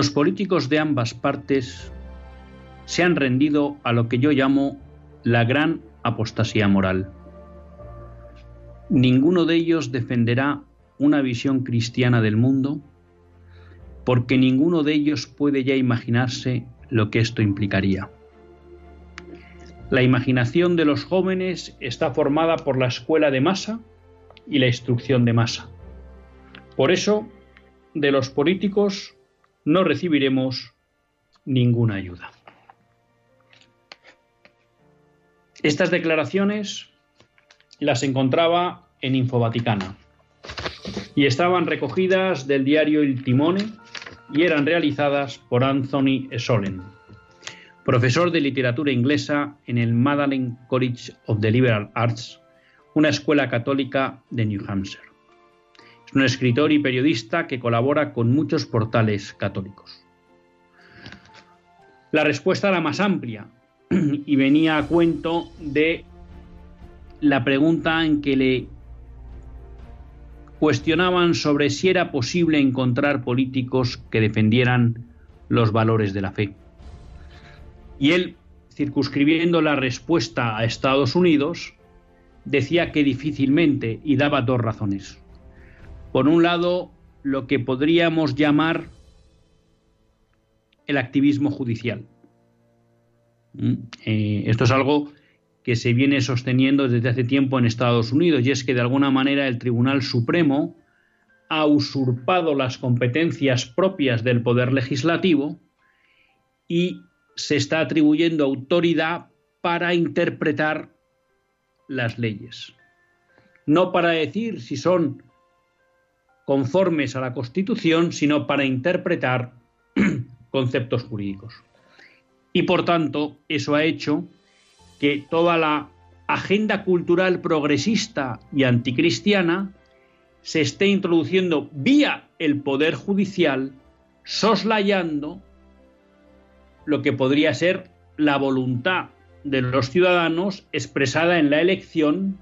Los políticos de ambas partes se han rendido a lo que yo llamo la gran apostasía moral. Ninguno de ellos defenderá una visión cristiana del mundo porque ninguno de ellos puede ya imaginarse lo que esto implicaría. La imaginación de los jóvenes está formada por la escuela de masa y la instrucción de masa. Por eso, de los políticos no recibiremos ninguna ayuda. Estas declaraciones las encontraba en Infovaticana y estaban recogidas del diario Il Timone y eran realizadas por Anthony Solen, profesor de literatura inglesa en el Magdalen College of the Liberal Arts, una escuela católica de New Hampshire. Es un escritor y periodista que colabora con muchos portales católicos. La respuesta era más amplia y venía a cuento de la pregunta en que le cuestionaban sobre si era posible encontrar políticos que defendieran los valores de la fe. Y él, circunscribiendo la respuesta a Estados Unidos, decía que difícilmente y daba dos razones. Por un lado, lo que podríamos llamar el activismo judicial. Mm, eh, esto es algo que se viene sosteniendo desde hace tiempo en Estados Unidos y es que de alguna manera el Tribunal Supremo ha usurpado las competencias propias del Poder Legislativo y se está atribuyendo autoridad para interpretar las leyes. No para decir si son conformes a la Constitución, sino para interpretar conceptos jurídicos. Y por tanto, eso ha hecho que toda la agenda cultural progresista y anticristiana se esté introduciendo vía el Poder Judicial, soslayando lo que podría ser la voluntad de los ciudadanos expresada en la elección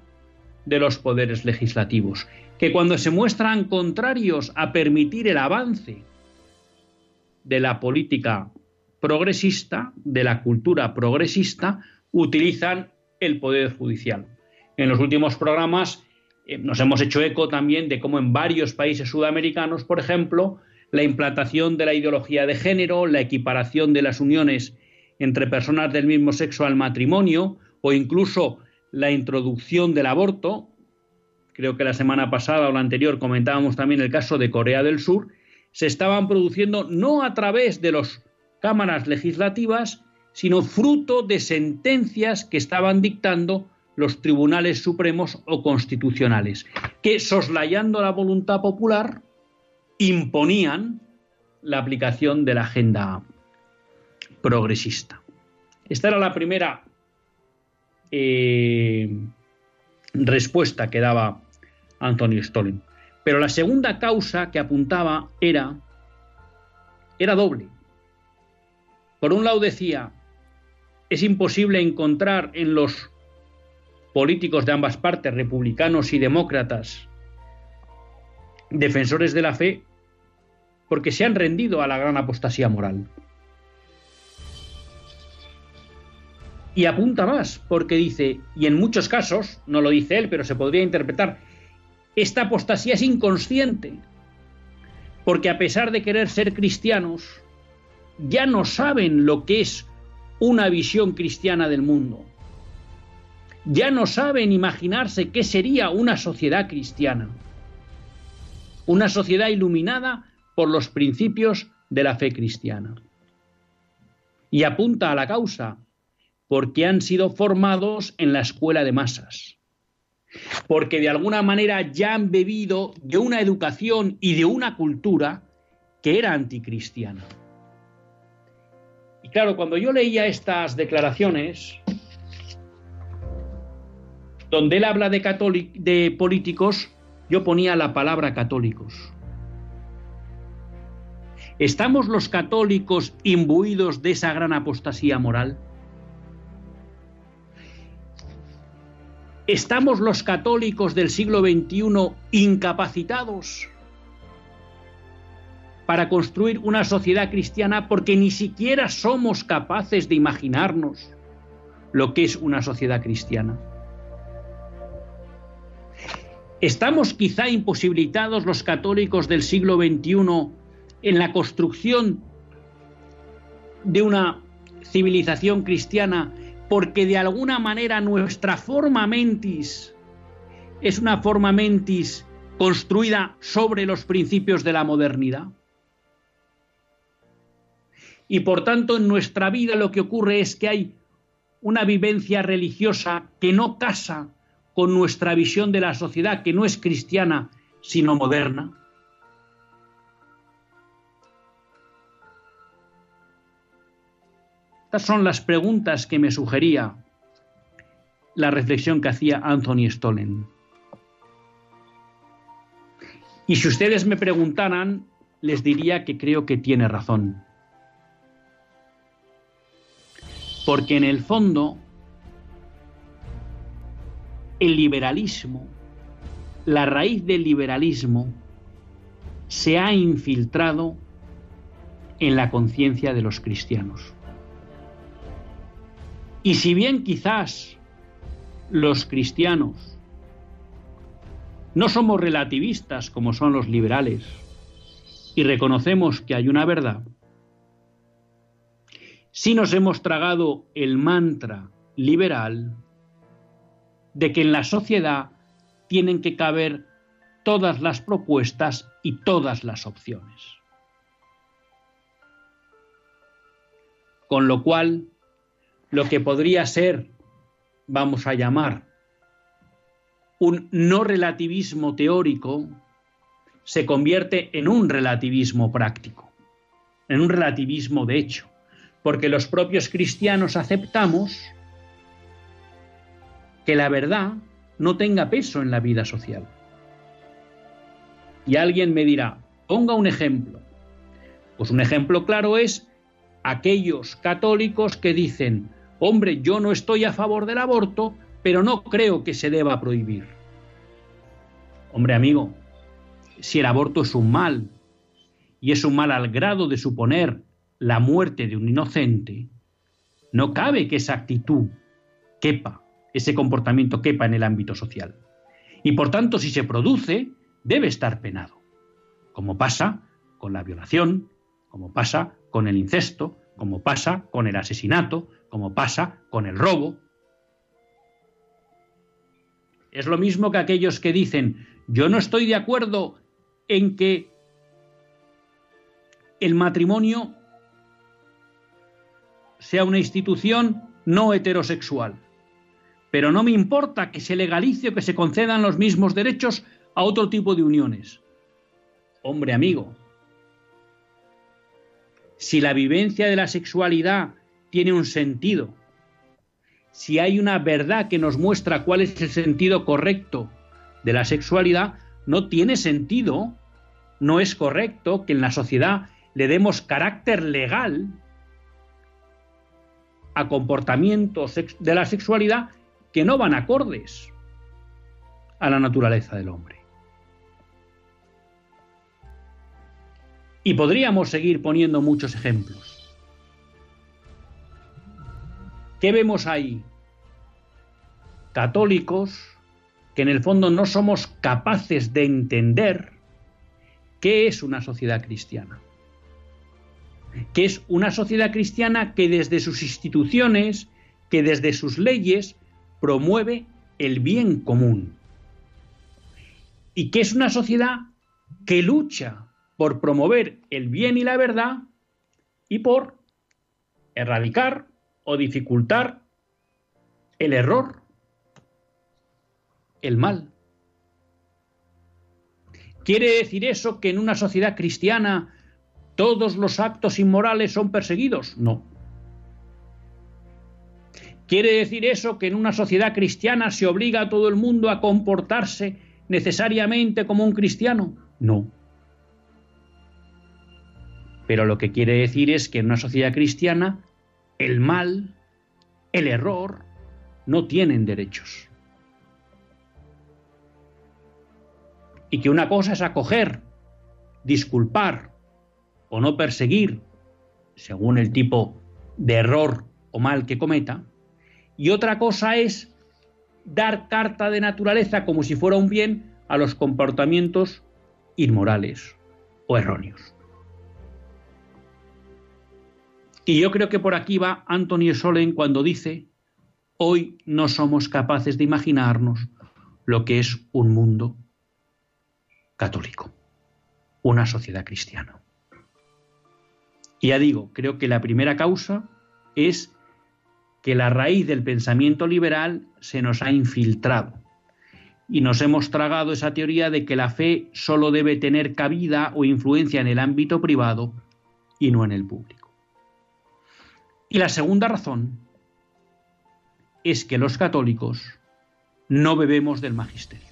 de los poderes legislativos que cuando se muestran contrarios a permitir el avance de la política progresista, de la cultura progresista, utilizan el Poder Judicial. En los últimos programas eh, nos hemos hecho eco también de cómo en varios países sudamericanos, por ejemplo, la implantación de la ideología de género, la equiparación de las uniones entre personas del mismo sexo al matrimonio o incluso la introducción del aborto creo que la semana pasada o la anterior comentábamos también el caso de Corea del Sur, se estaban produciendo no a través de las cámaras legislativas, sino fruto de sentencias que estaban dictando los tribunales supremos o constitucionales, que soslayando la voluntad popular imponían la aplicación de la agenda progresista. Esta era la primera eh, respuesta que daba Anthony Stolin. Pero la segunda causa que apuntaba era, era doble. Por un lado decía, es imposible encontrar en los políticos de ambas partes, republicanos y demócratas, defensores de la fe, porque se han rendido a la gran apostasía moral. Y apunta más, porque dice, y en muchos casos, no lo dice él, pero se podría interpretar, esta apostasía es inconsciente, porque a pesar de querer ser cristianos, ya no saben lo que es una visión cristiana del mundo. Ya no saben imaginarse qué sería una sociedad cristiana. Una sociedad iluminada por los principios de la fe cristiana. Y apunta a la causa, porque han sido formados en la escuela de masas. Porque de alguna manera ya han bebido de una educación y de una cultura que era anticristiana. Y claro, cuando yo leía estas declaraciones, donde él habla de, políticos, yo ponía la palabra católicos. ¿Estamos los católicos imbuidos de esa gran apostasía moral? ¿Estamos los católicos del siglo XXI incapacitados para construir una sociedad cristiana porque ni siquiera somos capaces de imaginarnos lo que es una sociedad cristiana? ¿Estamos quizá imposibilitados los católicos del siglo XXI en la construcción de una civilización cristiana porque de alguna manera nuestra forma mentis es una forma mentis construida sobre los principios de la modernidad. Y por tanto en nuestra vida lo que ocurre es que hay una vivencia religiosa que no casa con nuestra visión de la sociedad, que no es cristiana, sino moderna. Estas son las preguntas que me sugería la reflexión que hacía Anthony Stollen. Y si ustedes me preguntaran, les diría que creo que tiene razón. Porque en el fondo, el liberalismo, la raíz del liberalismo, se ha infiltrado en la conciencia de los cristianos. Y si bien quizás los cristianos no somos relativistas como son los liberales y reconocemos que hay una verdad, si nos hemos tragado el mantra liberal de que en la sociedad tienen que caber todas las propuestas y todas las opciones. Con lo cual, lo que podría ser, vamos a llamar, un no relativismo teórico, se convierte en un relativismo práctico, en un relativismo de hecho, porque los propios cristianos aceptamos que la verdad no tenga peso en la vida social. Y alguien me dirá, ponga un ejemplo. Pues un ejemplo claro es aquellos católicos que dicen, hombre, yo no estoy a favor del aborto, pero no creo que se deba prohibir. Hombre amigo, si el aborto es un mal, y es un mal al grado de suponer la muerte de un inocente, no cabe que esa actitud quepa, ese comportamiento quepa en el ámbito social. Y por tanto, si se produce, debe estar penado, como pasa con la violación, como pasa con el incesto, como pasa con el asesinato, como pasa con el robo. Es lo mismo que aquellos que dicen, yo no estoy de acuerdo en que el matrimonio sea una institución no heterosexual, pero no me importa que se legalice o que se concedan los mismos derechos a otro tipo de uniones. Hombre amigo, si la vivencia de la sexualidad tiene un sentido, si hay una verdad que nos muestra cuál es el sentido correcto de la sexualidad, no tiene sentido, no es correcto que en la sociedad le demos carácter legal a comportamientos de la sexualidad que no van acordes a la naturaleza del hombre. Y podríamos seguir poniendo muchos ejemplos. ¿Qué vemos ahí? Católicos que en el fondo no somos capaces de entender ¿Qué es una sociedad cristiana? Que es una sociedad cristiana que desde sus instituciones, que desde sus leyes, promueve el bien común. Y que es una sociedad que lucha por promover el bien y la verdad y por erradicar o dificultar el error, el mal. ¿Quiere decir eso que en una sociedad cristiana todos los actos inmorales son perseguidos? No. ¿Quiere decir eso que en una sociedad cristiana se obliga a todo el mundo a comportarse necesariamente como un cristiano? No. Pero lo que quiere decir es que en una sociedad cristiana el mal, el error, no tienen derechos. y que una cosa es acoger, disculpar o no perseguir, según el tipo de error o mal que cometa, y otra cosa es dar carta de naturaleza como si fuera un bien a los comportamientos inmorales o erróneos. Y yo creo que por aquí va Anthony Solen cuando dice, hoy no somos capaces de imaginarnos lo que es un mundo católico, una sociedad cristiana. Y ya digo, creo que la primera causa es que la raíz del pensamiento liberal se nos ha infiltrado y nos hemos tragado esa teoría de que la fe solo debe tener cabida o influencia en el ámbito privado y no en el público. Y la segunda razón es que los católicos no bebemos del magisterio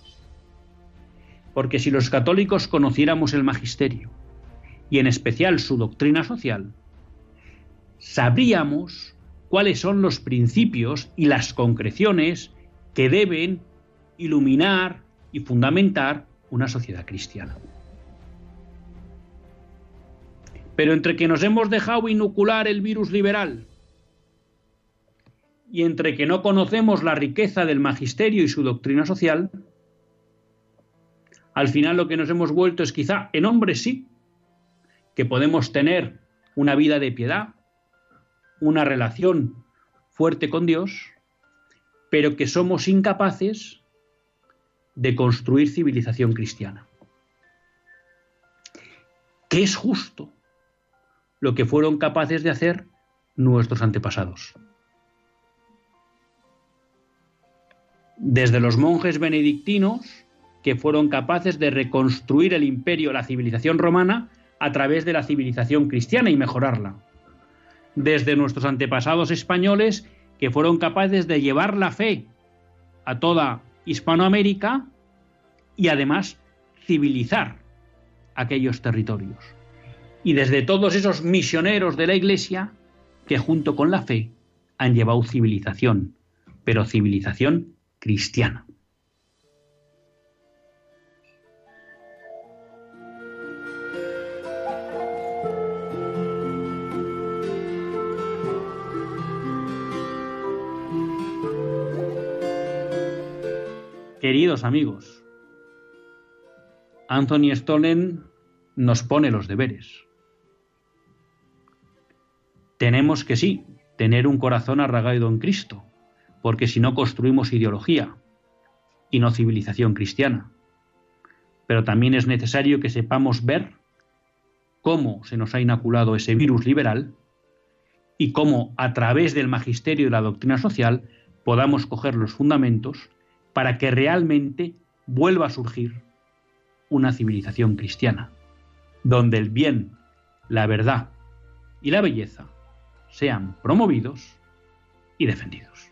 porque si los católicos conociéramos el magisterio, y en especial su doctrina social, sabríamos cuáles son los principios y las concreciones que deben iluminar y fundamentar una sociedad cristiana. Pero entre que nos hemos dejado inocular el virus liberal y entre que no conocemos la riqueza del magisterio y su doctrina social, al final lo que nos hemos vuelto es quizá en hombres sí, que podemos tener una vida de piedad, una relación fuerte con Dios, pero que somos incapaces de construir civilización cristiana. ¿Qué es justo lo que fueron capaces de hacer nuestros antepasados. Desde los monjes benedictinos que fueron capaces de reconstruir el imperio, la civilización romana, a través de la civilización cristiana y mejorarla. Desde nuestros antepasados españoles, que fueron capaces de llevar la fe a toda Hispanoamérica y además civilizar aquellos territorios. Y desde todos esos misioneros de la Iglesia que junto con la fe han llevado civilización, pero civilización cristiana. Queridos amigos, Anthony Stollen nos pone los deberes. Tenemos que sí, tener un corazón arraigado en Cristo, porque si no construimos ideología y no civilización cristiana. Pero también es necesario que sepamos ver cómo se nos ha inoculado ese virus liberal y cómo a través del magisterio y la doctrina social podamos coger los fundamentos para que realmente vuelva a surgir una civilización cristiana, donde el bien, la verdad y la belleza sean promovidos y defendidos.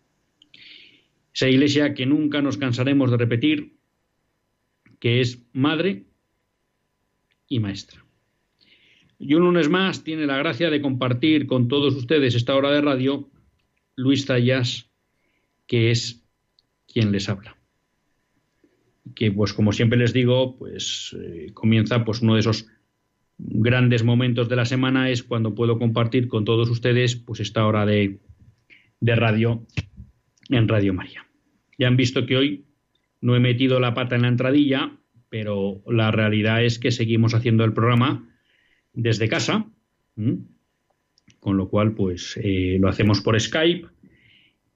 Esa iglesia que nunca nos cansaremos de repetir, que es madre y maestra. Y un lunes más tiene la gracia de compartir con todos ustedes esta hora de radio Luis Zayas, que es quien les habla. Que pues como siempre les digo, pues eh, comienza pues uno de esos grandes momentos de la semana es cuando puedo compartir con todos ustedes pues esta hora de, de radio en Radio María. Ya han visto que hoy no he metido la pata en la entradilla, pero la realidad es que seguimos haciendo el programa desde casa, con lo cual pues eh, lo hacemos por Skype,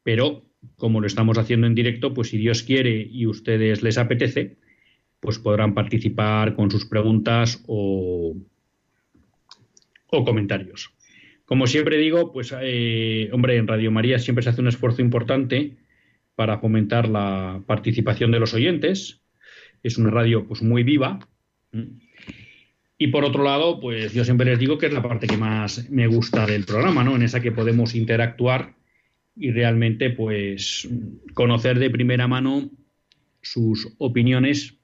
pero como lo estamos haciendo en directo, pues si Dios quiere y ustedes les apetece, pues podrán participar con sus preguntas o, o comentarios. Como siempre digo, pues eh, hombre, en Radio María siempre se hace un esfuerzo importante para fomentar la participación de los oyentes. Es una radio pues muy viva. Y por otro lado, pues yo siempre les digo que es la parte que más me gusta del programa, ¿no? En esa que podemos interactuar y realmente pues conocer de primera mano sus opiniones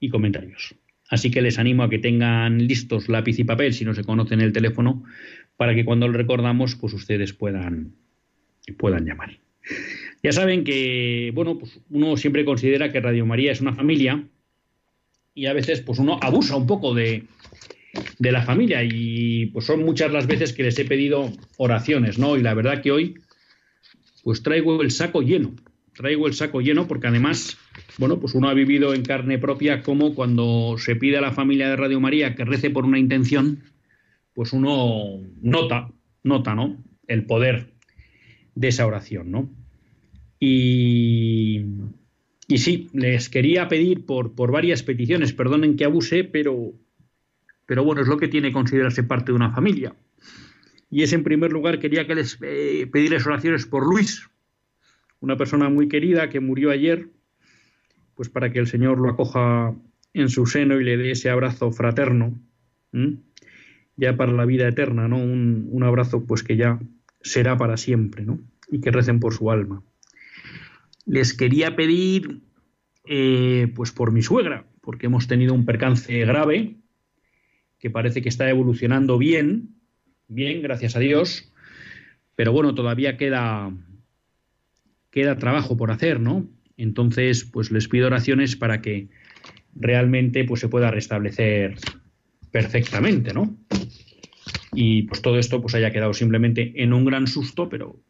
y comentarios. Así que les animo a que tengan listos lápiz y papel si no se conocen el teléfono para que cuando lo recordamos pues ustedes puedan, puedan llamar. Ya saben que, bueno, pues uno siempre considera que Radio María es una familia y a veces pues uno abusa un poco de, de la familia y pues son muchas las veces que les he pedido oraciones, ¿no? Y la verdad que hoy pues traigo el saco lleno, traigo el saco lleno porque además bueno, pues uno ha vivido en carne propia como cuando se pide a la familia de Radio María que rece por una intención, pues uno nota, nota, ¿no? El poder de esa oración, ¿no? Y, sí, les quería pedir por, por varias peticiones, perdonen que abuse, pero, pero bueno, es lo que tiene considerarse parte de una familia. Y es en primer lugar, quería que les eh, pedirles oraciones por Luis, una persona muy querida que murió ayer pues para que el Señor lo acoja en su seno y le dé ese abrazo fraterno, ya para la vida eterna, ¿no? Un, abrazo pues que ya será para siempre, ¿no? Y que recen por su alma. Les quería pedir, eh, pues por mi suegra, porque hemos tenido un percance grave, que parece que está evolucionando bien, bien, gracias a Dios, pero bueno, todavía queda, queda trabajo por hacer, ¿no? Entonces, pues les pido oraciones para que realmente pues, se pueda restablecer perfectamente, ¿no? Y pues todo esto pues haya quedado simplemente en un gran susto, pero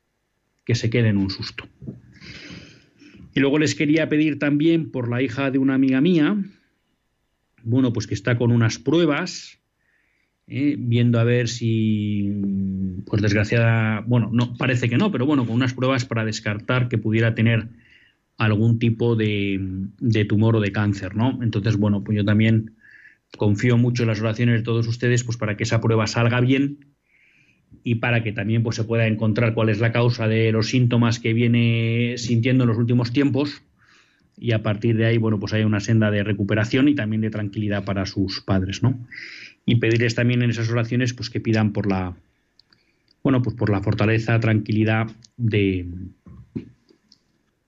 que se quede en un susto. Y luego les quería pedir también por la hija de una amiga mía, bueno, pues que está con unas pruebas, ¿eh? viendo a ver si, pues desgraciada, bueno, no, parece que no, pero bueno, con unas pruebas para descartar que pudiera tener algún tipo de, tumor o de cáncer, ¿no? Entonces, bueno, pues yo también confío mucho en las oraciones de todos ustedes, pues para que esa prueba salga bien y para que también pues, se pueda encontrar cuál es la causa de los síntomas que viene sintiendo en los últimos tiempos y a partir de ahí, bueno, pues hay una senda de recuperación y también de tranquilidad para sus padres, ¿no? Y pedirles también en esas oraciones, pues que pidan por la, bueno, pues por la fortaleza, tranquilidad de,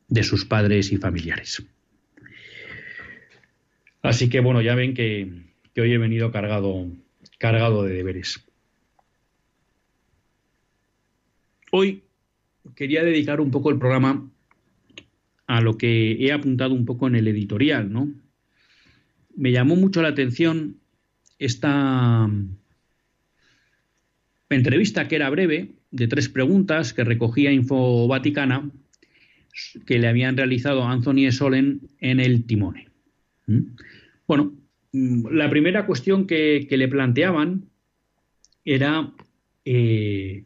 de sus padres y familiares. Así que bueno, ya ven que, hoy he venido cargado, cargado de deberes. Hoy quería dedicar un poco el programa a lo que he apuntado un poco en el editorial, ¿no? Me llamó mucho la atención esta entrevista que era breve, de tres preguntas que recogía Info Vaticana, que le habían realizado Anthony Solen en el Timone. ¿Mm? Bueno, mm, la primera cuestión que, le planteaban era, eh,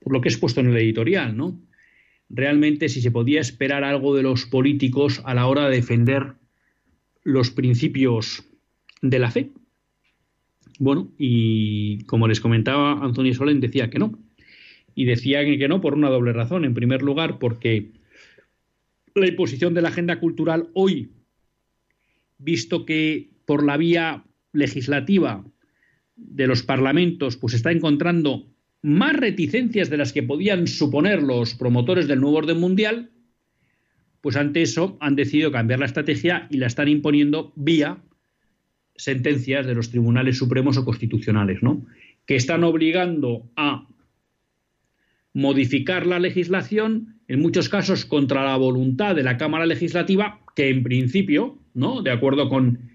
por lo que he puesto en el editorial, ¿no? realmente si se podía esperar algo de los políticos a la hora de defender los principios de la fe. Bueno, y como les comentaba, Antonio Solen decía que no. Y decía que no por una doble razón. En primer lugar, porque la imposición de la agenda cultural hoy, visto que por la vía legislativa de los parlamentos, pues está encontrando más reticencias de las que podían suponer los promotores del nuevo orden mundial, pues ante eso han decidido cambiar la estrategia y la están imponiendo vía sentencias de los tribunales supremos o constitucionales, ¿no? Que están obligando a modificar la legislación, en muchos casos contra la voluntad de la Cámara Legislativa, que en principio, ¿no? De acuerdo con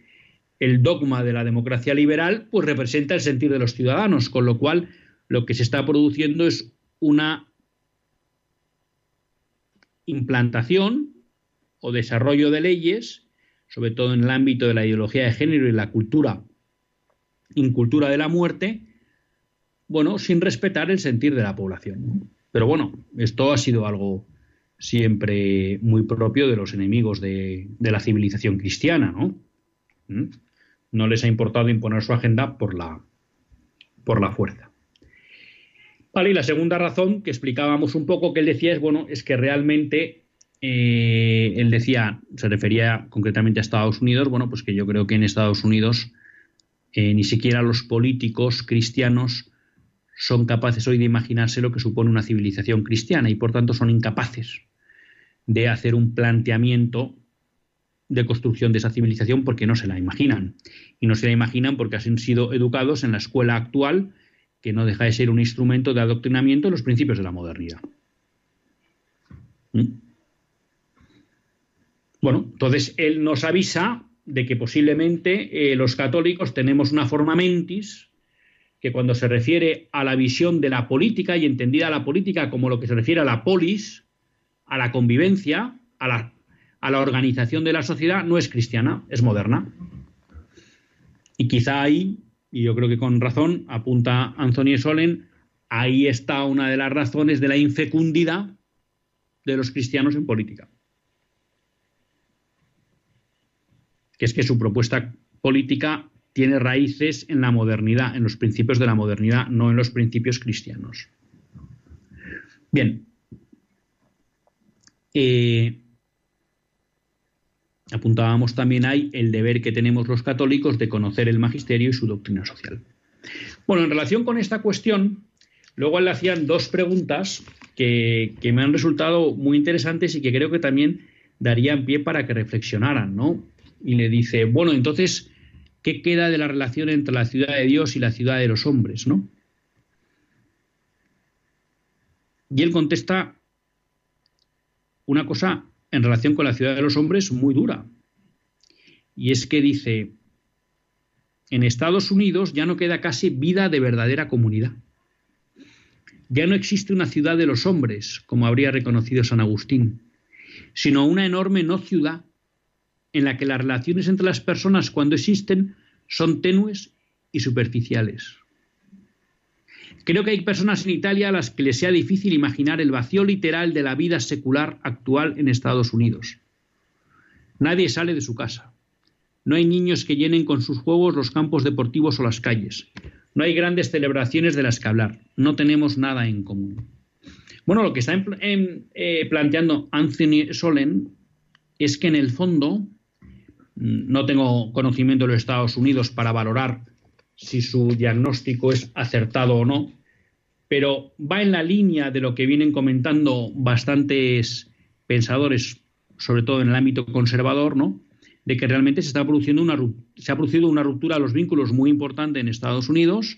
el dogma de la democracia liberal, pues representa el sentir de los ciudadanos, con lo cual lo que se está produciendo es una implantación o desarrollo de leyes, sobre todo en el ámbito de la ideología de género y la cultura, incultura de la muerte, bueno, sin respetar el sentir de la población. Pero bueno, esto ha sido algo siempre muy propio de los enemigos de, de la civilización cristiana, ¿no? ¿Mm? No les ha importado imponer su agenda por la, por la fuerza. Vale, y la segunda razón que explicábamos un poco que él decía es, bueno, es que realmente eh, él decía, se refería concretamente a Estados Unidos, bueno, pues que yo creo que en Estados Unidos eh, ni siquiera los políticos cristianos son capaces hoy de imaginarse lo que supone una civilización cristiana y por tanto son incapaces de hacer un planteamiento de construcción de esa civilización porque no se la imaginan. Y no se la imaginan porque han sido educados en la escuela actual que no deja de ser un instrumento de adoctrinamiento de los principios de la modernidad. ¿Mm? Bueno, entonces él nos avisa de que posiblemente eh, los católicos tenemos una forma mentis que cuando se refiere a la visión de la política y entendida la política como lo que se refiere a la polis, a la convivencia, a la, a la organización de la sociedad, no es cristiana, es moderna. Y quizá ahí y yo creo que con razón apunta Anthony Solen, ahí está una de las razones de la infecundidad de los cristianos en política. Que es que su propuesta política tiene raíces en la modernidad, en los principios de la modernidad, no en los principios cristianos. Bien. Eh, apuntábamos también ahí el deber que tenemos los católicos de conocer el magisterio y su doctrina social. Bueno, en relación con esta cuestión, luego le hacían dos preguntas que, me han resultado muy interesantes y que creo que también darían pie para que reflexionaran, ¿no? Y le dice, bueno, entonces, ¿qué queda de la relación entre la ciudad de Dios y la ciudad de los hombres, ¿no? Y él contesta una cosa en relación con la ciudad de los hombres muy dura. Y es que dice, en Estados Unidos ya no queda casi vida de verdadera comunidad. Ya no existe una ciudad de los hombres, como habría reconocido San Agustín, sino una enorme no ciudad en la que las relaciones entre las personas cuando existen son tenues y superficiales. Creo que hay personas en Italia a las que les sea difícil imaginar el vacío literal de la vida secular actual en Estados Unidos. Nadie sale de su casa. No hay niños que llenen con sus juegos los campos deportivos o las calles. No hay grandes celebraciones de las que hablar. No tenemos nada en común. Bueno, lo que está eh, planteando Anthony Solen es que en el fondo, no tengo conocimiento de los Estados Unidos para valorar si su diagnóstico es acertado o no, pero va en la línea de lo que vienen comentando bastantes pensadores, sobre todo en el ámbito conservador, ¿no? de que realmente se está produciendo una se ha producido una ruptura de los vínculos muy importante en Estados Unidos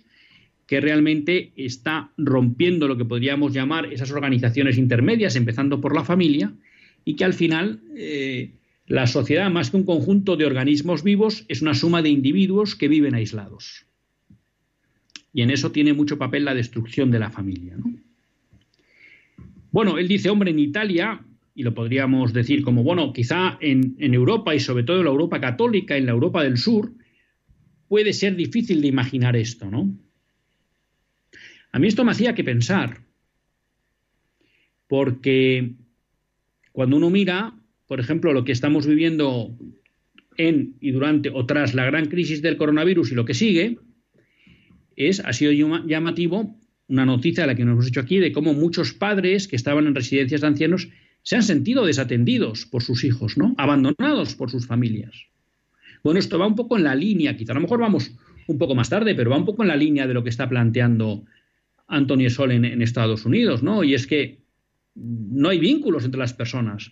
que realmente está rompiendo lo que podríamos llamar esas organizaciones intermedias, empezando por la familia, y que al final eh, la sociedad, más que un conjunto de organismos vivos, es una suma de individuos que viven aislados. Y en eso tiene mucho papel la destrucción de la familia. Bueno, él dice, hombre, en Italia, y lo podríamos decir como, bueno, quizá en, en Europa y sobre todo en la Europa católica, en la Europa del Sur, puede ser difícil de imaginar esto, ¿no? A mí esto me hacía que pensar, porque cuando uno mira, por ejemplo, lo que estamos viviendo en y durante o tras la gran crisis del coronavirus y lo que sigue, es, ha sido llamativo una noticia a la que nos hemos hecho aquí de cómo muchos padres que estaban en residencias de ancianos se han sentido desatendidos por sus hijos, ¿no? Abandonados por sus familias. Bueno, esto va un poco en la línea, quizá a lo mejor vamos un poco más tarde, pero va un poco en la línea de lo que está planteando Antonio Sol en, en Estados Unidos, ¿no? Y es que no hay vínculos entre las personas.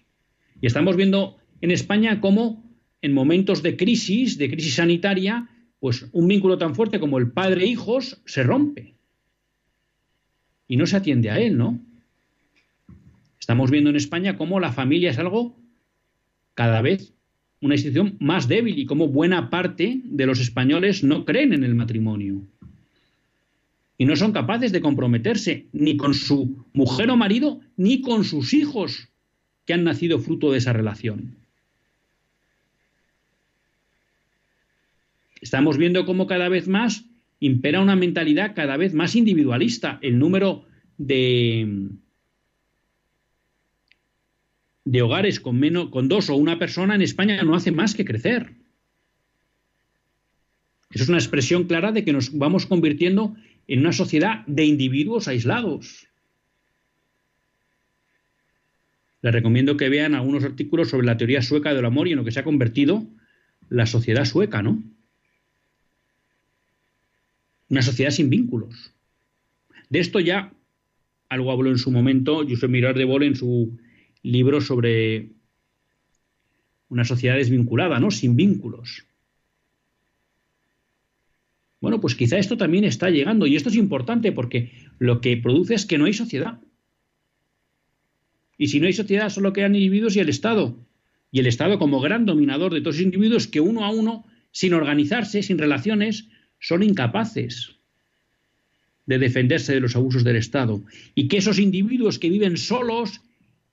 Y estamos viendo en España cómo en momentos de crisis, de crisis sanitaria, pues un vínculo tan fuerte como el padre-hijos se rompe. Y no se atiende a él, ¿no? Estamos viendo en España cómo la familia es algo cada vez una institución más débil y cómo buena parte de los españoles no creen en el matrimonio. Y no son capaces de comprometerse ni con su mujer o marido ni con sus hijos que han nacido fruto de esa relación. Estamos viendo cómo cada vez más impera una mentalidad cada vez más individualista. El número de, de hogares con, menos, con dos o una persona en España no hace más que crecer. Eso es una expresión clara de que nos vamos convirtiendo en una sociedad de individuos aislados. Les recomiendo que vean algunos artículos sobre la teoría sueca del amor y en lo que se ha convertido la sociedad sueca, ¿no? Una sociedad sin vínculos. De esto ya algo habló en su momento José Mirar de Bol en su libro sobre una sociedad desvinculada, ¿no? Sin vínculos. Bueno, pues quizá esto también está llegando y esto es importante porque lo que produce es que no hay sociedad. Y si no hay sociedad, solo quedan individuos y el Estado. Y el Estado como gran dominador de todos los individuos que uno a uno, sin organizarse, sin relaciones, son incapaces de defenderse de los abusos del Estado. Y que esos individuos que viven solos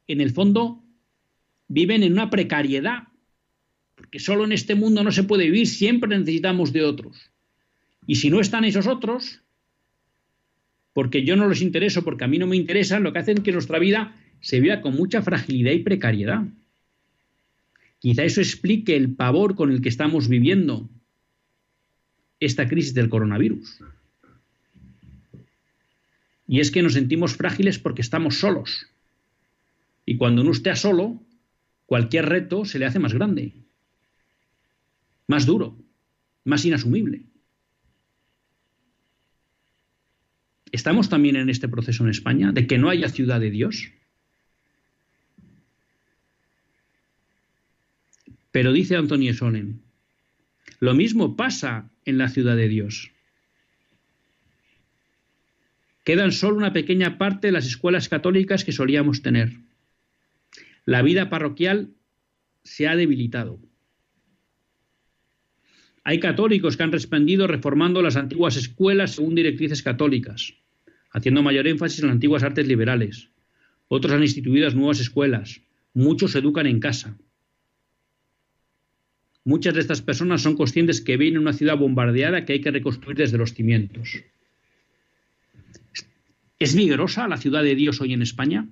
en el fondo viven en una precariedad, porque solo en este mundo no se puede vivir, siempre necesitamos de otros. Y si no están esos otros, porque yo no los intereso, porque a mí no me interesan, lo que hacen es que nuestra vida se viva con mucha fragilidad y precariedad. Quizá eso explique el pavor con el que estamos viviendo esta crisis del coronavirus. Y es que nos sentimos frágiles porque estamos solos. Y cuando uno está solo, cualquier reto se le hace más grande, más duro, más inasumible. ¿Estamos también en este proceso en España de que no haya ciudad de Dios? Pero dice Antonio Solen, lo mismo pasa en la ciudad de Dios. Quedan solo una pequeña parte de las escuelas católicas que solíamos tener. La vida parroquial se ha debilitado. Hay católicos que han respondido reformando las antiguas escuelas según directrices católicas, haciendo mayor énfasis en las antiguas artes liberales. Otros han instituido nuevas escuelas. Muchos se educan en casa. Muchas de estas personas son conscientes que viven en una ciudad bombardeada que hay que reconstruir desde los cimientos. ¿Es vigorosa la ciudad de Dios hoy en España?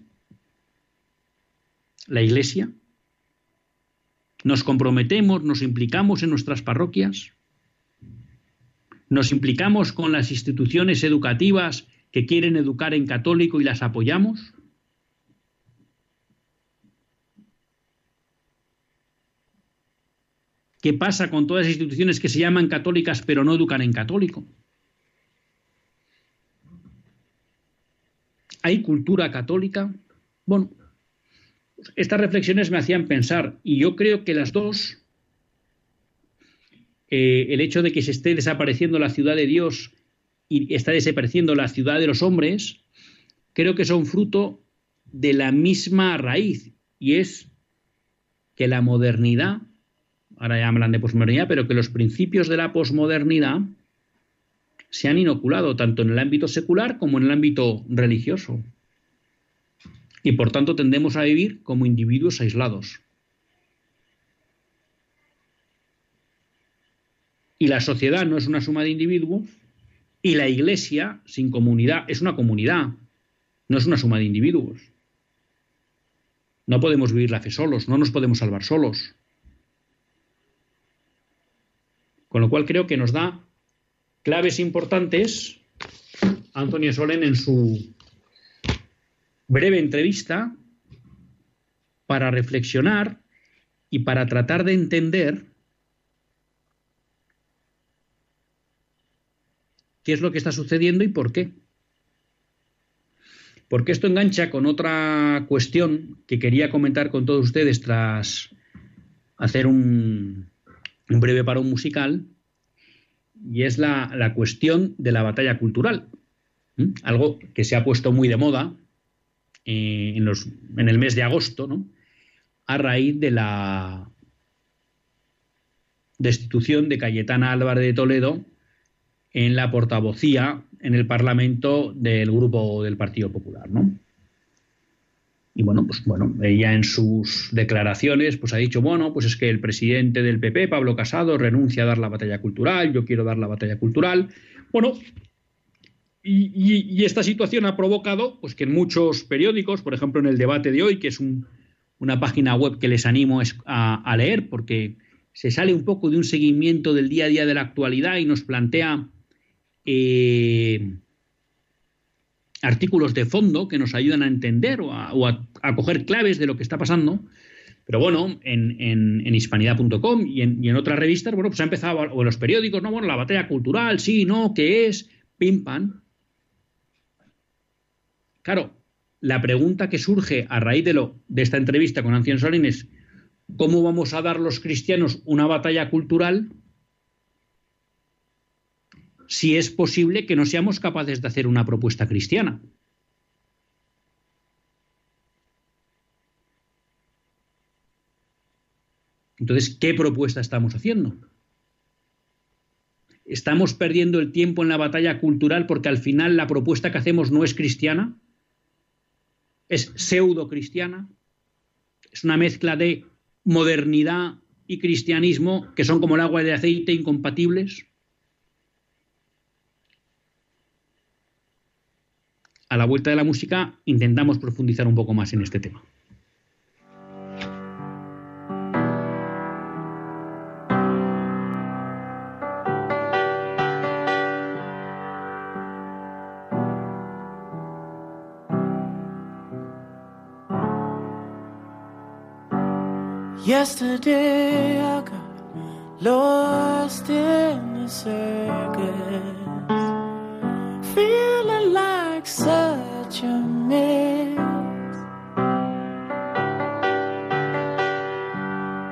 la Iglesia? ¿Nos comprometemos, nos implicamos en nuestras parroquias? ¿Nos implicamos con las instituciones educativas que quieren educar en católico y las apoyamos? ¿Qué pasa con todas las instituciones que se llaman católicas pero no educan en católico? ¿Hay cultura católica? Bueno, estas reflexiones me hacían pensar y yo creo que las dos, eh, el hecho de que se esté desapareciendo la ciudad de Dios y está desapareciendo la ciudad de los hombres, creo que son fruto de la misma raíz y es que la modernidad, ahora ya hablan de posmodernidad, pero que los principios de la posmodernidad se han inoculado tanto en el ámbito secular como en el ámbito religioso y por tanto tendemos a vivir como individuos aislados. Y la sociedad no es una suma de individuos y la iglesia sin comunidad es una comunidad, no es una suma de individuos. No podemos vivir la fe solos, no nos podemos salvar solos. Con lo cual creo que nos da claves importantes Antonio Solen en su breve entrevista para reflexionar y para tratar de entender qué es lo que está sucediendo y por qué. Porque esto engancha con otra cuestión que quería comentar con todos ustedes tras hacer un, breve parón musical, y es la, cuestión de la batalla cultural. Algo que se ha puesto muy de moda eh, en, los, en, el mes de agosto, ¿no? a raíz de la destitución de Cayetana Álvarez de Toledo en la portavocía en el Parlamento del grupo del Partido Popular, ¿no? Y bueno, pues bueno, ella en sus declaraciones pues ha dicho, bueno, pues es que el presidente del PP, Pablo Casado, renuncia a dar la batalla cultural, yo quiero dar la batalla cultural. Bueno, y, esta situación ha provocado pues que en muchos periódicos, por ejemplo en el debate de hoy, que es una página web que les animo a leer porque se sale un poco de un seguimiento del día a día de la actualidad y nos plantea eh, artículos de fondo que nos ayudan a entender o a, coger claves de lo que está pasando. Pero bueno, en, hispanidad.com y en, otras revistas, bueno, pues ha empezado, o en los periódicos, no, bueno, la batalla cultural, sí, no, ¿qué es? Pim, pam. Claro, la pregunta que surge a raíz de, lo, de esta entrevista con Anciano Solín es, ¿cómo vamos a dar los cristianos una batalla cultural si es posible que no seamos capaces de hacer una propuesta cristiana. Entonces, ¿qué propuesta estamos haciendo? ¿Estamos perdiendo el tiempo en la batalla cultural porque al final la propuesta que hacemos no es cristiana? ¿Es pseudo cristiana? ¿Es una mezcla de modernidad y cristianismo que son como el agua y el aceite incompatibles? A la vuelta de la música intentamos profundizar un poco más en este tema. Such a mess.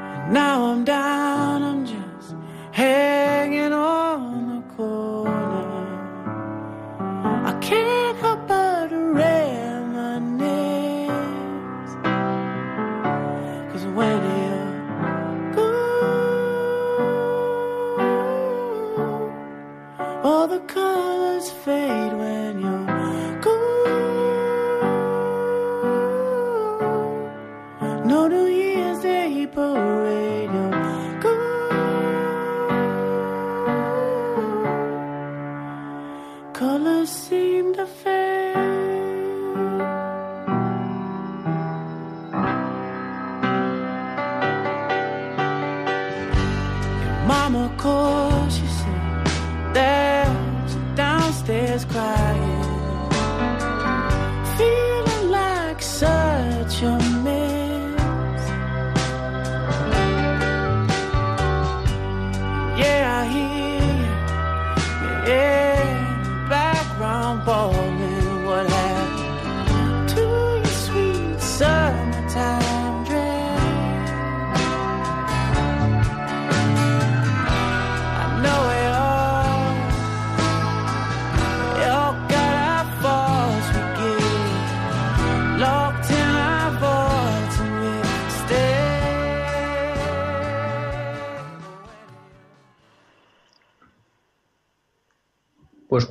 And Now I'm down, I'm just hanging on the corner. I can't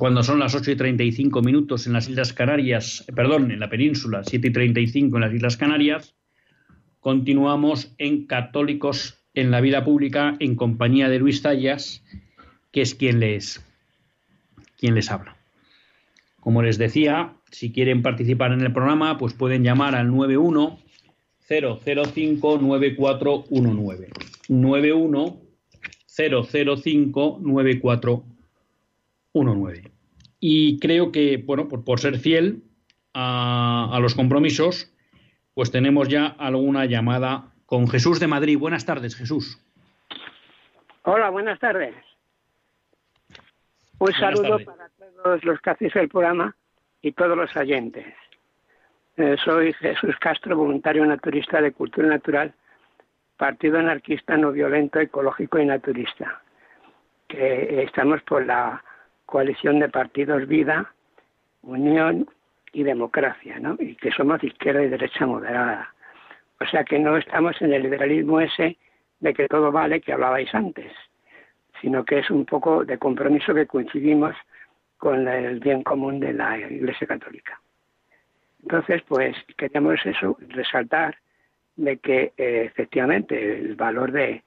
cuando son las 8 y 35 minutos en las Islas Canarias, eh, perdón, en la península, 7 y 35 en las Islas Canarias, continuamos en Católicos en la Vida Pública en compañía de Luis Tallas, que es quien les, quien les habla. Como les decía, si quieren participar en el programa, pues pueden llamar al 91 005 9419. 91 005 9419. Y creo que, bueno, por, ser fiel a, a, los compromisos, pues tenemos ya alguna llamada con Jesús de Madrid. Buenas tardes, Jesús. Hola, buenas tardes. Un saludo para todos los que hacéis el programa y todos los oyentes. Eh, soy Jesús Castro, voluntario naturista de Cultura Natural, Partido Anarquista No Violento, Ecológico y Naturista, que estamos por la coalición de partidos Vida, Unión y Democracia, ¿no? Y que somos izquierda y derecha moderada. O sea que no estamos en el liberalismo ese de que todo vale que hablabais antes, sino que es un poco de compromiso que coincidimos con el bien común de la Iglesia Católica. Entonces, pues queríamos eso, resaltar de que eh, efectivamente el valor de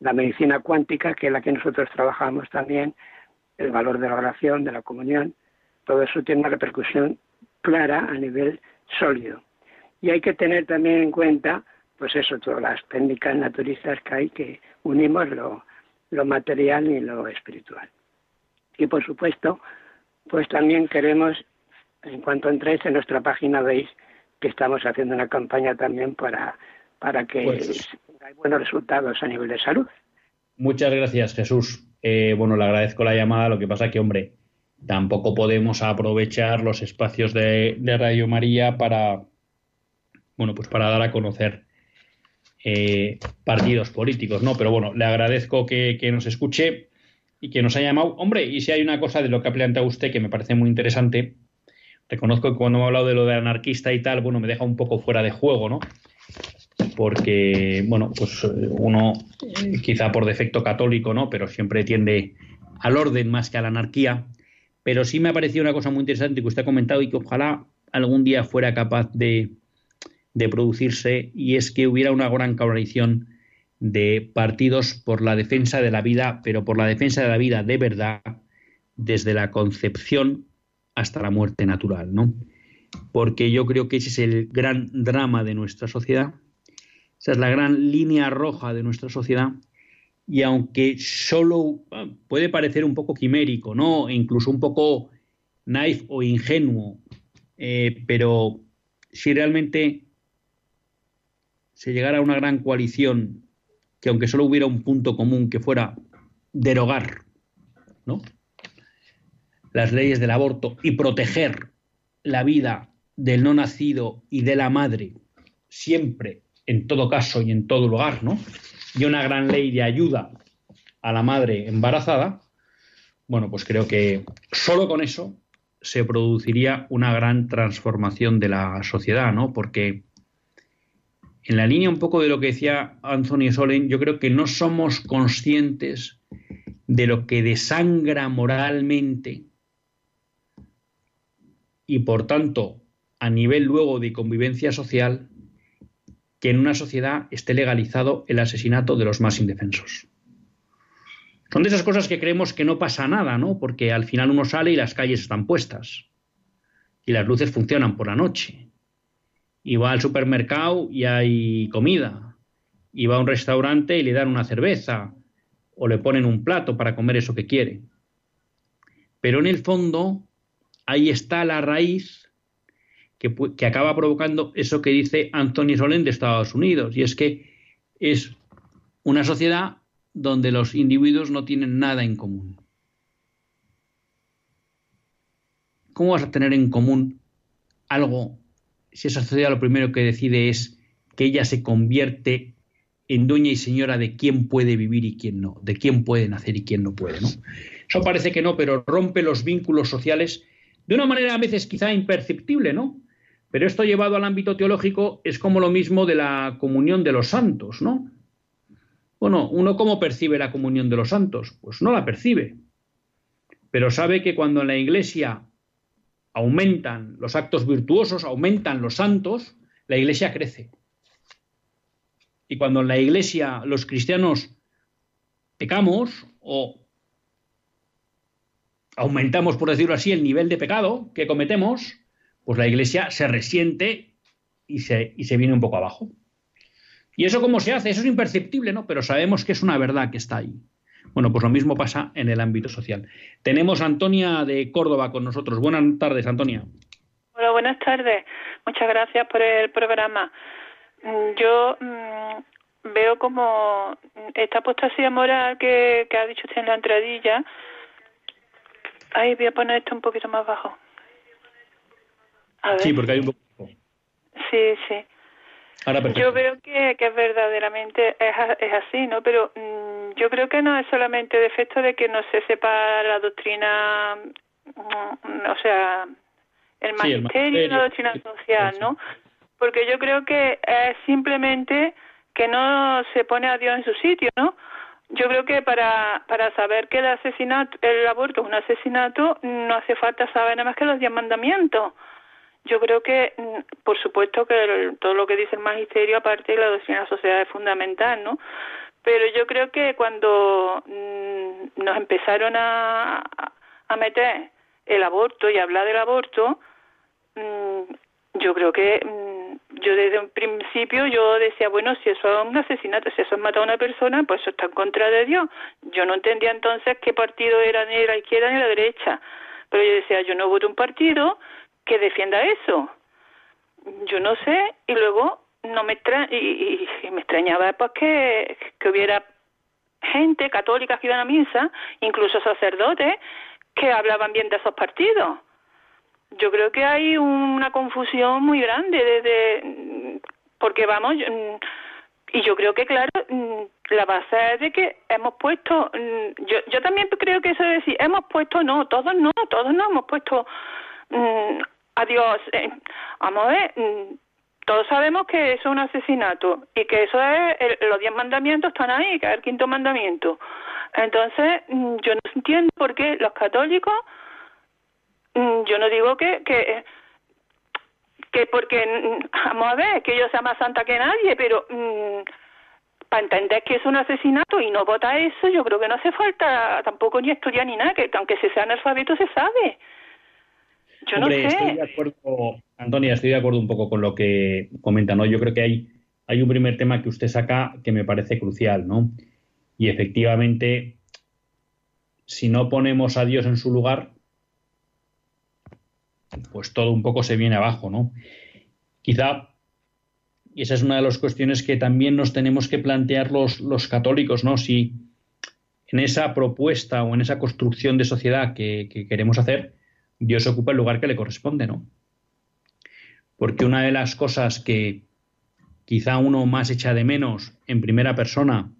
la medicina cuántica, que es la que nosotros trabajamos también, el valor de la oración, de la comunión, todo eso tiene una repercusión clara a nivel sólido. Y hay que tener también en cuenta, pues eso, todas las técnicas naturistas que hay, que unimos lo, lo material y lo espiritual. Y por supuesto, pues también queremos en cuanto entréis en nuestra página veis que estamos haciendo una campaña también para, para que pues, buenos resultados a nivel de salud. Muchas gracias, Jesús. Eh, bueno, le agradezco la llamada. Lo que pasa que, hombre, tampoco podemos aprovechar los espacios de, Radio María para, bueno, pues para dar a conocer eh, partidos políticos, ¿no? Pero bueno, le agradezco que, que, nos escuche y que nos haya llamado. Hombre, y si hay una cosa de lo que ha planteado usted que me parece muy interesante, reconozco que cuando me ha hablado de lo de anarquista y tal, bueno, me deja un poco fuera de juego, ¿no? Porque, bueno, pues uno, quizá por defecto católico, ¿no? Pero siempre tiende al orden más que a la anarquía. Pero sí me ha parecido una cosa muy interesante que usted ha comentado y que ojalá algún día fuera capaz de, de producirse, y es que hubiera una gran coalición de partidos por la defensa de la vida, pero por la defensa de la vida de verdad, desde la concepción hasta la muerte natural, ¿no? Porque yo creo que ese es el gran drama de nuestra sociedad, esa es la gran línea roja de nuestra sociedad, y aunque solo ah, puede parecer un poco quimérico, ¿no? E incluso un poco naif o ingenuo, eh, pero si realmente se llegara a una gran coalición, que aunque solo hubiera un punto común que fuera derogar, ¿no? las leyes del aborto y proteger la vida del no nacido y de la madre, siempre, en todo caso y en todo lugar, ¿no? Y una gran ley de ayuda a la madre embarazada, bueno, pues creo que solo con eso se produciría una gran transformación de la sociedad, ¿no? Porque en la línea un poco de lo que decía Anthony Solen, yo creo que no somos conscientes de lo que desangra moralmente y por tanto a nivel luego de convivencia social que en una sociedad esté legalizado el asesinato de los más indefensos. Son de esas cosas que creemos que no pasa nada, ¿no? Porque al final uno sale y las calles están puestas y las luces funcionan por la noche. Y va al supermercado y hay comida. Y va a un restaurante y le dan una cerveza o le ponen un plato para comer eso que quiere. Pero en el fondo ahí está la raíz que, acaba provocando eso que dice Anthony Solen de Estados Unidos, y es que es una sociedad donde los individuos no tienen nada en común. ¿Cómo vas a tener en común algo si esa sociedad lo primero que decide es que ella se convierte en dueña y señora de quién puede vivir y quién no, de quién puede nacer y quién no puede. Eso parece que no, pero rompe los vínculos sociales de una manera a veces quizá imperceptible, ¿no? Pero esto llevado al ámbito teológico es como lo mismo de la comunión de los santos, ¿no? Bueno, ¿uno cómo percibe la comunión de los santos? Pues no la percibe. Pero sabe que cuando en la iglesia aumentan los actos virtuosos, aumentan los santos, la iglesia crece. Y cuando en la iglesia los cristianos pecamos o aumentamos, por decirlo así, el nivel de pecado que cometemos, pues la iglesia se resiente y se, y se viene un poco abajo. ¿Y eso cómo se hace? Eso es imperceptible, ¿no? Pero sabemos que es una verdad que está ahí. Bueno, pues lo mismo pasa en el ámbito social. Tenemos a Antonia de Córdoba con nosotros. Buenas tardes, Antonia. Hola, buenas tardes. Muchas gracias por el programa. Mm, yo mm, veo como esta apostasía moral que, que ha dicho usted en la entradilla. Ay, voy a poner esto un poquito más bajo. Sí, porque hay un poco. Sí, sí. yo veo que, que verdaderamente es, es así, ¿no? Pero mm, yo creo que no es solamente defecto de que no se sepa la doctrina, o sea, el magisterio y la doctrina social, ¿no? Porque yo creo que es simplemente que no se pone a Dios en su sitio, ¿no? Yo creo que para, para saber que el asesinato, el aborto es un asesinato, no hace falta saber nada más que los diez mandamientos. Yo creo que, mm, por supuesto, que todo lo que dice el magisterio, aparte de la doctrina de la sociedad, es fundamental, ¿no? Pero yo creo que cuando mm, nos empezaron a, a meter el aborto y hablar del aborto, Mm, yo creo que mm, yo desde un principio yo decía, bueno, si eso es un asesinato, si eso es matar a una persona, pues eso está en contra de Dios. Yo no entendía entonces qué partido era ni la izquierda ni la derecha. Pero yo decía, yo no voto un partido que defienda eso. Yo no sé, y luego no me extra y, me extrañaba pues que, que hubiera gente católica que iban a misa, incluso sacerdotes, que hablaban bien de esos partidos yo creo que hay una confusión muy grande desde porque vamos y yo creo que claro la base es de que hemos puesto yo yo también creo que eso es decir hemos puesto no todos no todos no hemos puesto a Dios eh, vamos a ver mm, todos sabemos que eso es un asesinato y que eso es los diez mandamientos están ahí que es el quinto mandamiento entonces mm, yo no entiendo por qué los católicos Mm, yo no digo que, que, que porque, vamos a ver, que yo sea más santa que nadie, pero mm, para entender que es un asesinato y no vota eso, yo creo que no hace falta tampoco ni estudiar ni nada, que aunque se sea analfabeto se sabe. Yo no sé. Estoy de acuerdo, Antonia, estoy de acuerdo un poco con lo que comenta, ¿no? Yo creo que hay, hay un primer tema que usted saca que me parece crucial, ¿no? Y efectivamente, si no ponemos a Dios en su lugar, pues todo un poco se viene abajo, ¿no? Quizá, y esa es una de las cuestiones que también nos tenemos que plantear los, los católicos, ¿no? Si en esa propuesta o en esa construcción de sociedad que, que queremos hacer, Dios ocupa el lugar que le corresponde, ¿no? Porque una de las cosas que quizá uno más echa de menos en primera persona,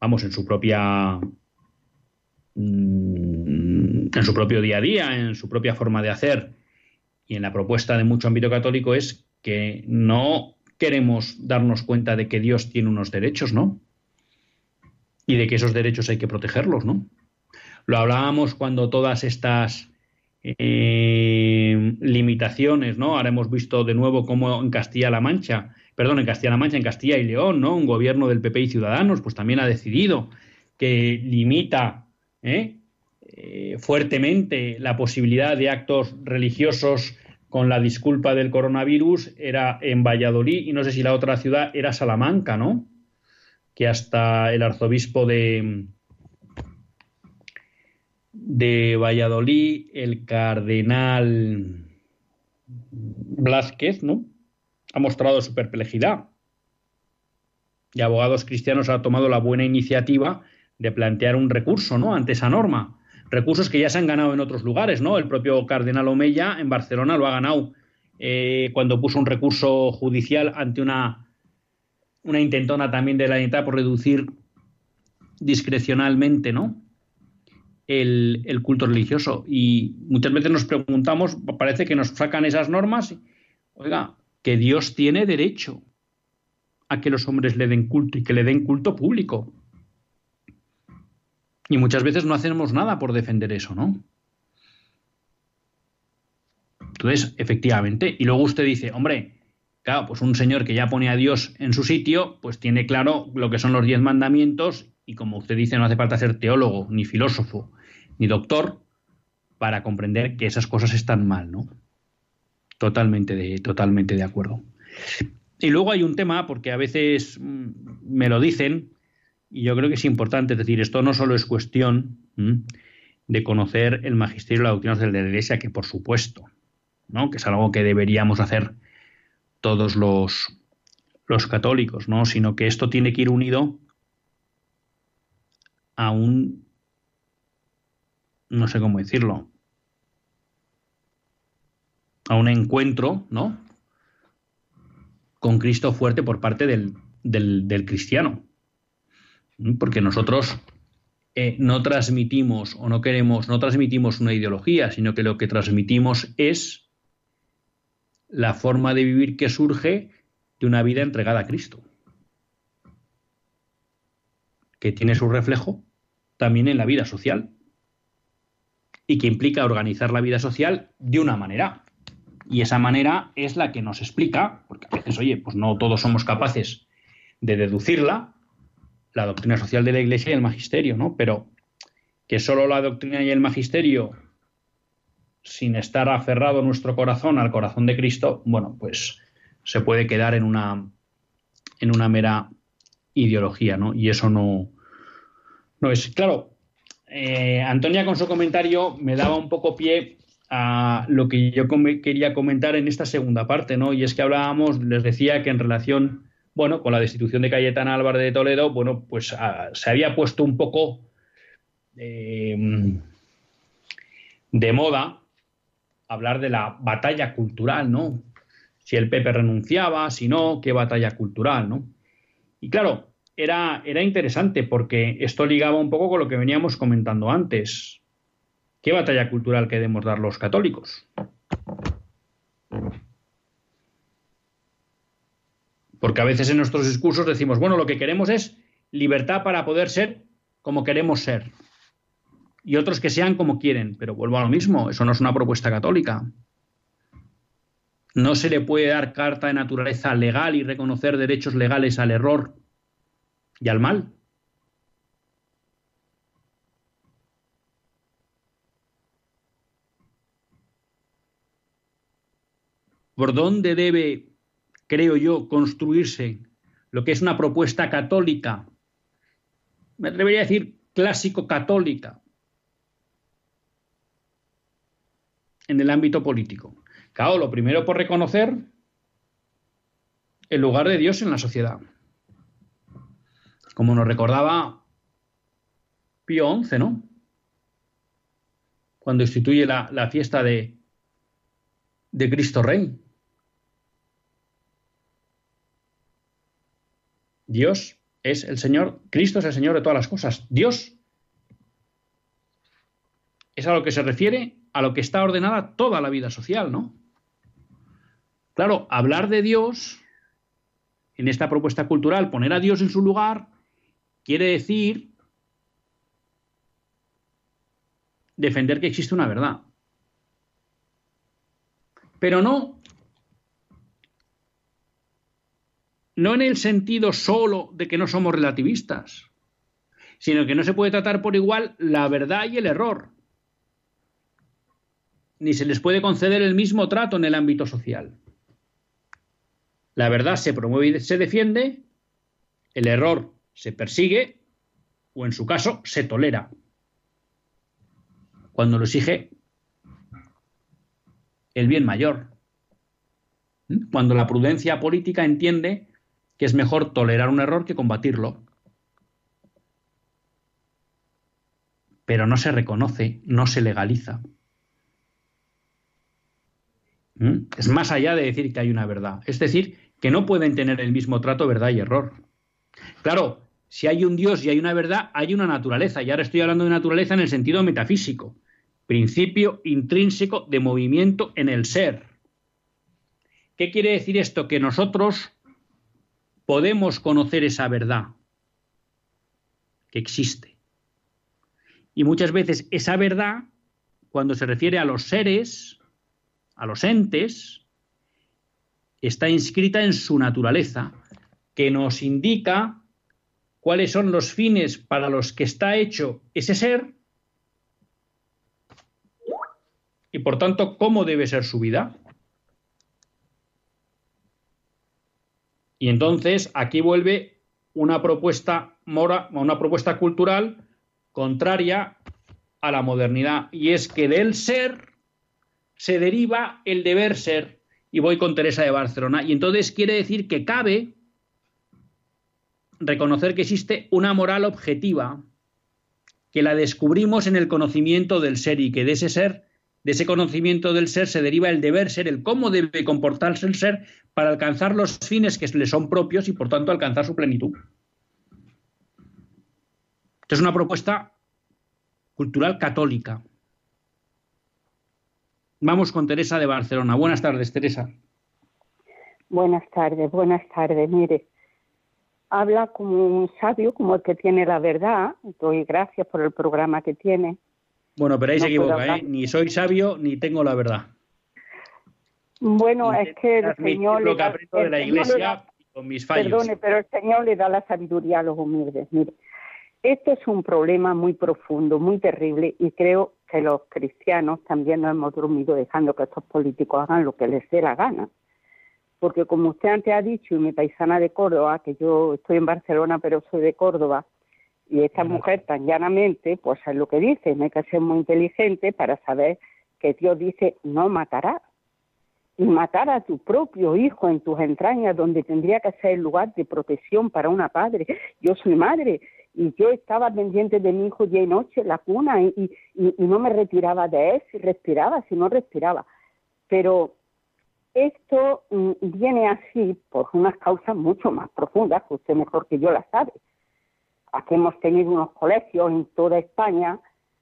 vamos, en su propia mm, en su propio día a día, en su propia forma de hacer, y en la propuesta de mucho ámbito católico es que no queremos darnos cuenta de que Dios tiene unos derechos, ¿no? Y de que esos derechos hay que protegerlos, ¿no? Lo hablábamos cuando todas estas eh, limitaciones, ¿no? Ahora hemos visto de nuevo cómo en Castilla-La Mancha, perdón, en Castilla-La Mancha, en Castilla y León, ¿no? Un gobierno del PP y Ciudadanos, pues también ha decidido que limita ¿eh? Eh, fuertemente la posibilidad de actos religiosos con la disculpa del coronavirus era en Valladolid y no sé si la otra ciudad era Salamanca, ¿no? Que hasta el arzobispo de, de Valladolid, el cardenal Blázquez, ¿no? Ha mostrado su perplejidad. Y abogados cristianos han tomado la buena iniciativa de plantear un recurso, ¿no? Ante esa norma recursos que ya se han ganado en otros lugares, ¿no? El propio cardenal Omeya en Barcelona lo ha ganado eh, cuando puso un recurso judicial ante una, una intentona también de la unidad por reducir discrecionalmente, ¿no? El, culto religioso. Y muchas veces nos preguntamos, parece que nos sacan esas normas, oiga, que Dios tiene derecho a que los hombres le den culto y que le den culto público. Y muchas veces no hacemos nada por defender eso, ¿no? Entonces, efectivamente, y luego usted dice, hombre, claro, pues un señor que ya pone a Dios en su sitio, pues tiene claro lo que son los diez mandamientos y como usted dice, no hace falta ser teólogo, ni filósofo, ni doctor para comprender que esas cosas están mal, ¿no? Totalmente de, totalmente de acuerdo. Y luego hay un tema, porque a veces mm, me lo dicen, y yo creo que es importante, es decir, esto no solo es cuestión de conocer el magisterio y la doctrina de la Iglesia, que por supuesto, ¿no? que es algo que deberíamos hacer todos los, los católicos, ¿no? sino que esto tiene que ir unido a un, no sé cómo decirlo, a un encuentro, ¿no? Con Cristo fuerte por parte del, del, cristiano. Porque nosotros eh, no transmitimos o no queremos, no transmitimos una ideología, sino que lo que transmitimos es la forma de vivir que surge de una vida entregada a Cristo, que tiene su reflejo también en la vida social y que implica organizar la vida social de una manera. Y esa manera es la que nos explica, porque a veces, oye, pues no todos somos capaces de deducirla, la doctrina social de la Iglesia y el magisterio, ¿no? Pero que solo la doctrina y el magisterio, sin estar aferrado nuestro corazón al corazón de Cristo, bueno, pues se puede quedar en una, en una mera ideología, ¿no? Y eso no, es. Claro, eh, Antonia con su comentario me daba un poco pie a lo que yo quería comentar en esta segunda parte, ¿no? Y es que hablábamos, les decía que en relación, bueno, con la destitución de Cayetana Álvarez de Toledo, bueno, pues ah, se había puesto un poco eh, de moda hablar de la batalla cultural, ¿no? Si el Pepe renunciaba, si no, qué batalla cultural, ¿no? Y claro, era, era interesante porque esto ligaba un poco con lo que veníamos comentando antes. ¿Qué batalla cultural queremos dar los católicos? Porque a veces en nuestros discursos decimos, bueno, lo que queremos es libertad para poder ser como queremos ser. Y otros que sean como quieren. Pero vuelvo a lo mismo, eso no es una propuesta católica. No se le puede dar carta de naturaleza legal y reconocer derechos legales al error y al mal. por dónde debe, creo yo, construirse lo que es una propuesta católica, me atrevería a decir clásico católica, en el ámbito político. Claro, lo primero por reconocer el lugar de Dios en la sociedad. Como nos recordaba Pío XI, ¿no? Cuando instituye la, fiesta de, de Cristo Rey. Dios es el Señor, Cristo es el Señor de todas las cosas. Dios es a lo que se refiere a lo que está ordenada toda la vida social, ¿no? Claro, hablar de Dios en esta propuesta cultural, poner a Dios en su lugar, quiere decir defender que existe una verdad. Pero no no en el sentido solo de que no somos relativistas, sino que no se puede tratar por igual la verdad y el error, ni se les puede conceder el mismo trato en el ámbito social. La verdad se promueve y se defiende, el error se persigue o en su caso se tolera cuando lo exige el bien mayor. Cuando la prudencia política entiende que es mejor tolerar un error que combatirlo. Pero no se reconoce, no se legaliza. ¿Mm? Es más allá de decir que hay una verdad. Es decir, que no pueden tener el mismo trato verdad y error. Claro, si hay un Dios y hay una verdad, hay una naturaleza. Y ahora estoy hablando de naturaleza en el sentido metafísico. Principio intrínseco de movimiento en el ser. ¿Qué quiere decir esto? Que nosotros podemos conocer esa verdad que existe. Y muchas veces esa verdad, cuando se refiere a los seres, a los entes, está inscrita en su naturaleza, que nos indica cuáles son los fines para los que está hecho ese ser y por tanto cómo debe ser su vida. Y entonces aquí vuelve una propuesta mora, una propuesta cultural contraria a la modernidad y es que del ser se deriva el deber ser y voy con Teresa de Barcelona y entonces quiere decir que cabe reconocer que existe una moral objetiva que la descubrimos en el conocimiento del ser y que de ese ser de ese conocimiento del ser se deriva el deber ser, el cómo debe comportarse el ser para alcanzar los fines que le son propios y por tanto alcanzar su plenitud. Esto es una propuesta cultural católica. Vamos con Teresa de Barcelona. Buenas tardes, Teresa. Buenas tardes, buenas tardes. Mire, habla como un sabio, como el que tiene la verdad. Doy gracias por el programa que tiene. Bueno, pero ahí se equivoca, ¿eh? Ni soy sabio ni tengo la verdad. Bueno, es que el Señor. Lo que aprendo de la iglesia con mis fallos. Perdone, pero el Señor le da la sabiduría a los humildes. Mire, esto es un problema muy profundo, muy terrible, y creo que los cristianos también nos hemos dormido dejando que estos políticos hagan lo que les dé la gana. Porque como usted antes ha dicho, y mi paisana de Córdoba, que yo estoy en Barcelona, pero soy de Córdoba, y esta mujer tan llanamente, pues es lo que dice, no hay que ser muy inteligente para saber que Dios dice no matarás. Y matar a tu propio hijo en tus entrañas, donde tendría que ser el lugar de protección para una padre. Yo soy madre y yo estaba pendiente de mi hijo día y noche en la cuna y, y no me retiraba de él si respiraba, si no respiraba. Pero esto mm, viene así por unas causas mucho más profundas, que usted mejor que yo las sabe. Aquí hemos tenido unos colegios en toda España,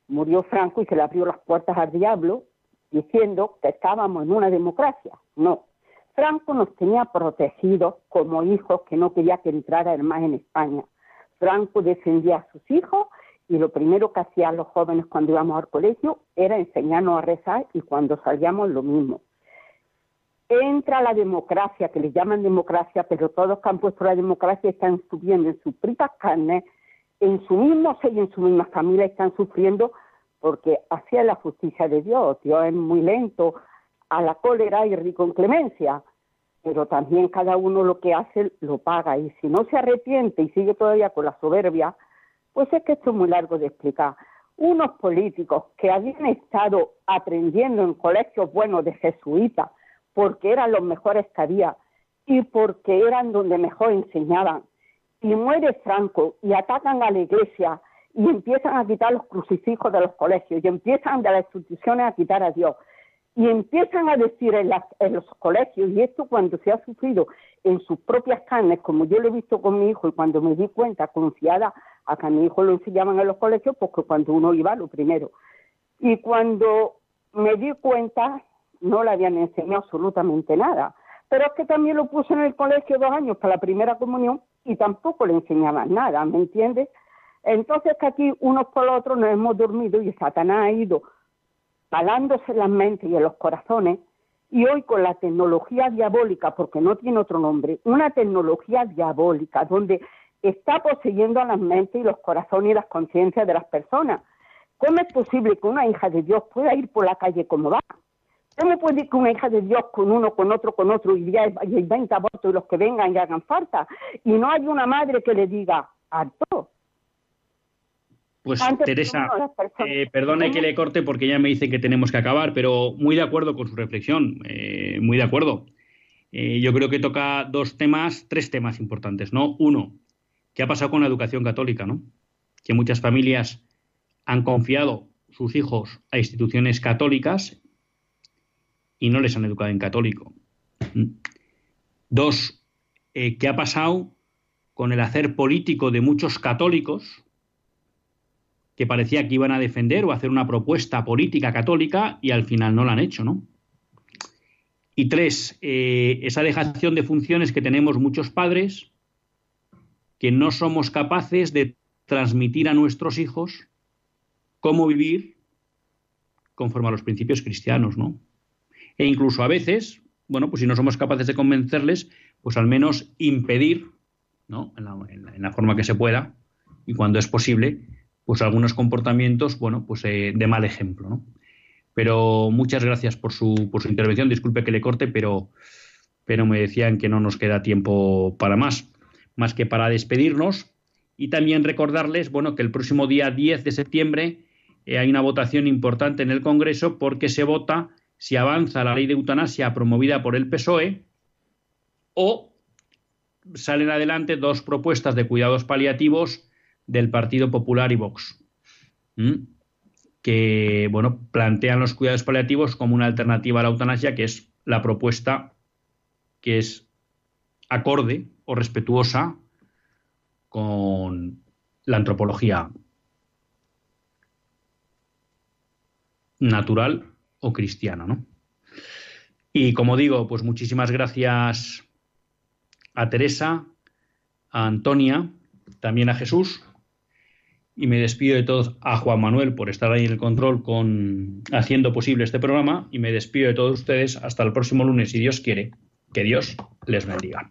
murió Franco y se le abrió las puertas al diablo diciendo que estábamos en una democracia. No, Franco nos tenía protegidos como hijos que no quería que entrara más en España. Franco defendía a sus hijos y lo primero que hacían los jóvenes cuando íbamos al colegio era enseñarnos a rezar y cuando salíamos lo mismo. Entra la democracia, que le llaman democracia, pero todos que han puesto la democracia están subiendo en sus pritas carnes en su mismo ser y en su misma familia están sufriendo porque hacia la justicia de Dios. Dios es muy lento a la cólera y rico en clemencia, pero también cada uno lo que hace lo paga y si no se arrepiente y sigue todavía con la soberbia, pues es que esto es muy largo de explicar. Unos políticos que habían estado aprendiendo en colegios buenos de jesuitas porque eran los mejores que había y porque eran donde mejor enseñaban y muere Franco y atacan a la iglesia y empiezan a quitar los crucifijos de los colegios y empiezan de las instituciones a quitar a Dios y empiezan a decir en, los colegios, y esto cuando se ha sufrido en sus propias carnes, como yo lo he visto con mi hijo, y cuando me di cuenta, confiada a que a mi hijo lo enseñaban en los colegios, porque cuando uno iba, lo primero. Y cuando me di cuenta, no le habían enseñado absolutamente nada. Pero es que también lo puse en el colegio dos años para la primera comunión y tampoco le enseñaban nada, ¿me entiendes? Entonces que aquí unos por otros nos hemos dormido y Satanás ha ido palándose en las mentes y en los corazones y hoy con la tecnología diabólica, porque no tiene otro nombre, una tecnología diabólica donde está poseyendo a las mentes y los corazones y las conciencias de las personas. ¿Cómo es posible que una hija de Dios pueda ir por la calle como va? ¿Cómo puede ir que una hija de Dios con uno, con otro, con otro, y ya hay 20 abortos y los que vengan y hagan falta? Y no hay una madre que le diga, harto. Pues Teresa, eh, perdone que le corte porque ya me dice que tenemos que acabar, pero muy de acuerdo con su reflexión, eh, muy de acuerdo. Eh, yo creo que toca dos temas, tres temas importantes, ¿no? Uno, ¿qué ha pasado con la educación católica, no? Que muchas familias han confiado sus hijos a instituciones católicas y no les han educado en católico. Dos, eh, ¿qué ha pasado con el hacer político de muchos católicos que parecía que iban a defender o hacer una propuesta política católica y al final no la han hecho, ¿no? Y tres, eh, esa dejación de funciones que tenemos muchos padres que no somos capaces de transmitir a nuestros hijos cómo vivir conforme a los principios cristianos, ¿no? E incluso a veces, bueno, pues si no somos capaces de convencerles, pues al menos impedir, ¿no? En la, forma que se pueda y cuando es posible, pues algunos comportamientos, bueno, pues eh, de mal ejemplo, ¿no? Pero muchas gracias por su, por su intervención. Disculpe que le corte, pero, pero me decían que no nos queda tiempo para más, más que para despedirnos y también recordarles, bueno, que el próximo día 10 de septiembre eh, hay una votación importante en el Congreso porque se vota si avanza la ley de eutanasia promovida por el PSOE o salen adelante dos propuestas de cuidados paliativos del Partido Popular y Vox, que bueno, plantean los cuidados paliativos como una alternativa a la eutanasia, que es la propuesta que es acorde o respetuosa con la antropología natural o cristiana, ¿no? Y como digo, pues muchísimas gracias a Teresa, a Antonia, también a Jesús, y me despido de todos a Juan Manuel por estar ahí en el control con haciendo posible este programa y me despido de todos ustedes hasta el próximo lunes si Dios quiere. Que Dios les bendiga.